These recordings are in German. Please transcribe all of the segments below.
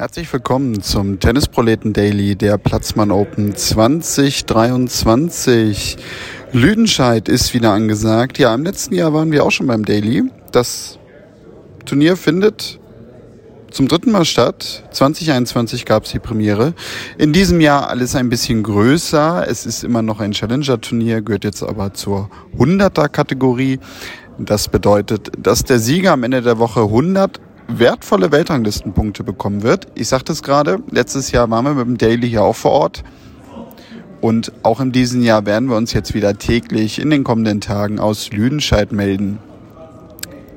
Herzlich willkommen zum Tennisproleten Daily der Platzmann Open 2023. Lüdenscheid ist wieder angesagt. Ja, im letzten Jahr waren wir auch schon beim Daily. Das Turnier findet zum dritten Mal statt. 2021 gab es die Premiere. In diesem Jahr alles ein bisschen größer. Es ist immer noch ein Challenger-Turnier, gehört jetzt aber zur 100er-Kategorie. Das bedeutet, dass der Sieger am Ende der Woche 100 wertvolle Weltranglistenpunkte bekommen wird. Ich sagte es gerade, letztes Jahr waren wir mit dem Daily hier auch vor Ort. Und auch in diesem Jahr werden wir uns jetzt wieder täglich in den kommenden Tagen aus Lüdenscheid melden.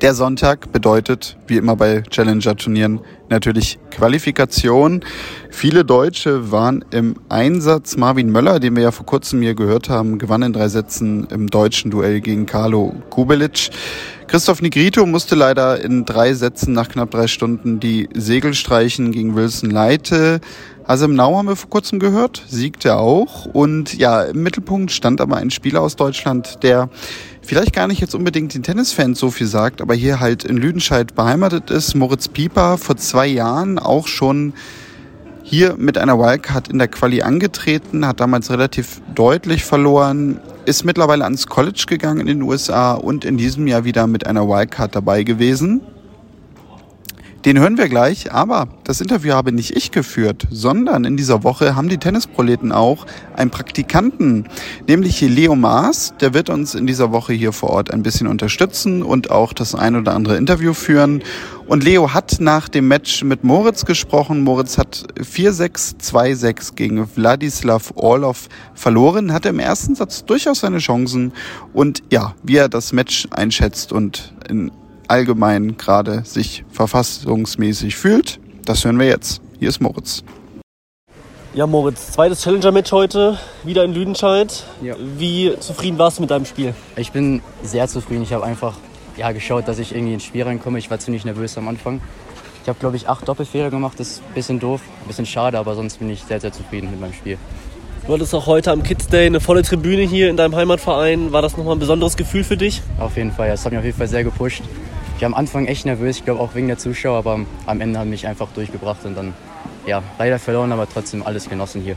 Der Sonntag bedeutet, wie immer bei Challenger-Turnieren, natürlich Qualifikation. Viele Deutsche waren im Einsatz. Marvin Möller, den wir ja vor kurzem hier gehört haben, gewann in drei Sätzen im deutschen Duell gegen Carlo Kubelic. Christoph Nigrito musste leider in drei Sätzen nach knapp drei Stunden die Segel streichen gegen Wilson Leite. Hasem Nau haben wir vor kurzem gehört, siegte auch. Und ja, im Mittelpunkt stand aber ein Spieler aus Deutschland, der vielleicht gar nicht jetzt unbedingt den Tennisfans so viel sagt, aber hier halt in Lüdenscheid beheimatet ist. Moritz Pieper vor zwei Jahren auch schon hier mit einer Wildcard in der Quali angetreten, hat damals relativ deutlich verloren, ist mittlerweile ans College gegangen in den USA und in diesem Jahr wieder mit einer Wildcard dabei gewesen. Den hören wir gleich, aber das Interview habe nicht ich geführt, sondern in dieser Woche haben die Tennisproleten auch einen Praktikanten, nämlich hier Leo Maas. Der wird uns in dieser Woche hier vor Ort ein bisschen unterstützen und auch das ein oder andere Interview führen. Und Leo hat nach dem Match mit Moritz gesprochen. Moritz hat 4-6, 2-6 gegen Wladislav Orlov verloren, hatte im ersten Satz durchaus seine Chancen. Und ja, wie er das Match einschätzt und in allgemein gerade sich verfassungsmäßig fühlt. Das hören wir jetzt. Hier ist Moritz. Ja, Moritz, zweites Challenger-Match heute, wieder in Lüdenscheid. Ja. Wie zufrieden warst du mit deinem Spiel? Ich bin sehr zufrieden. Ich habe einfach ja, geschaut, dass ich irgendwie ins Spiel reinkomme. Ich war ziemlich nervös am Anfang. Ich habe, glaube ich, acht Doppelfehler gemacht. Das ist ein bisschen doof, ein bisschen schade, aber sonst bin ich sehr, sehr zufrieden mit meinem Spiel. Du hattest auch heute am Kids Day eine volle Tribüne hier in deinem Heimatverein. War das nochmal ein besonderes Gefühl für dich? Auf jeden Fall, ja, das hat mich auf jeden Fall sehr gepusht. Ich war am Anfang echt nervös, ich glaube auch wegen der Zuschauer, aber am Ende haben mich einfach durchgebracht und dann, ja, leider verloren, aber trotzdem alles genossen hier.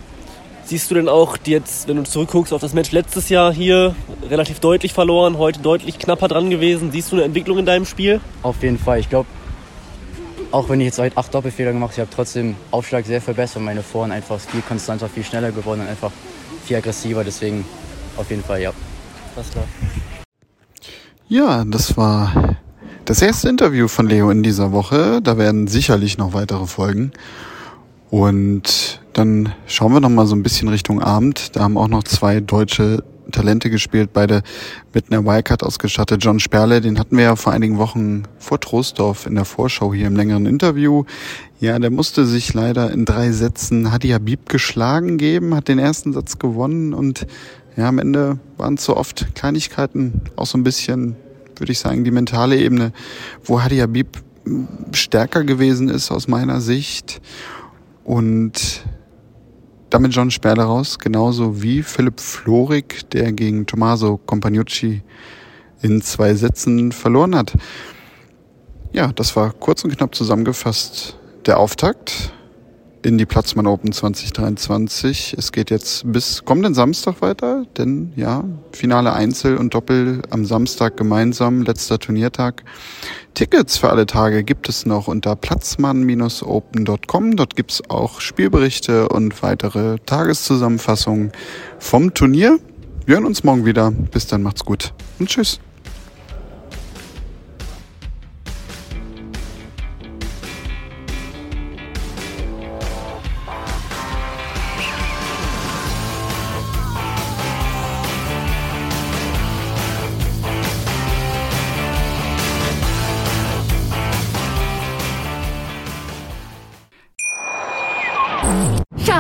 Siehst du denn auch jetzt, wenn du zurückguckst auf das Match letztes Jahr hier, relativ deutlich verloren, heute deutlich knapper dran gewesen? Siehst du eine Entwicklung in deinem Spiel? Auf jeden Fall. Ich glaube, auch wenn ich jetzt heute acht Doppelfehler gemacht habe, ich habe trotzdem Aufschlag sehr verbessert. Meine Foren einfach viel konstanter, viel schneller geworden und einfach viel aggressiver. Deswegen auf jeden Fall, ja. Alles klar. Ja, das war das erste Interview von Leo in dieser Woche. Da werden sicherlich noch weitere folgen. Und dann schauen wir noch mal so ein bisschen Richtung Abend. Da haben auch noch zwei deutsche Talente gespielt, beide mit einer Wildcard ausgestattet. John Sperle, den hatten wir ja vor einigen Wochen vor Troisdorf in der Vorschau hier im längeren Interview. Ja, der musste sich leider in drei Sätzen Hadi Habib geschlagen geben, hat den ersten Satz gewonnen und ja, am Ende waren es so oft Kleinigkeiten, auch so ein bisschen, würde ich sagen, die mentale Ebene, wo Hadi Habib stärker gewesen ist aus meiner Sicht und damit John Sperle raus, genauso wie Philipp Florik, der gegen Tommaso Compagnucci in zwei Sätzen verloren hat. Ja, das war kurz und knapp zusammengefasst der Auftakt in die Platzmann Open 2023. Es geht jetzt bis kommenden Samstag weiter, denn ja, Finale Einzel und Doppel am Samstag gemeinsam, letzter Turniertag. Tickets für alle Tage gibt es noch unter platzmann-open.com. Dort gibt's auch Spielberichte und weitere Tageszusammenfassungen vom Turnier. Wir hören uns morgen wieder. Bis dann, macht's gut und tschüss.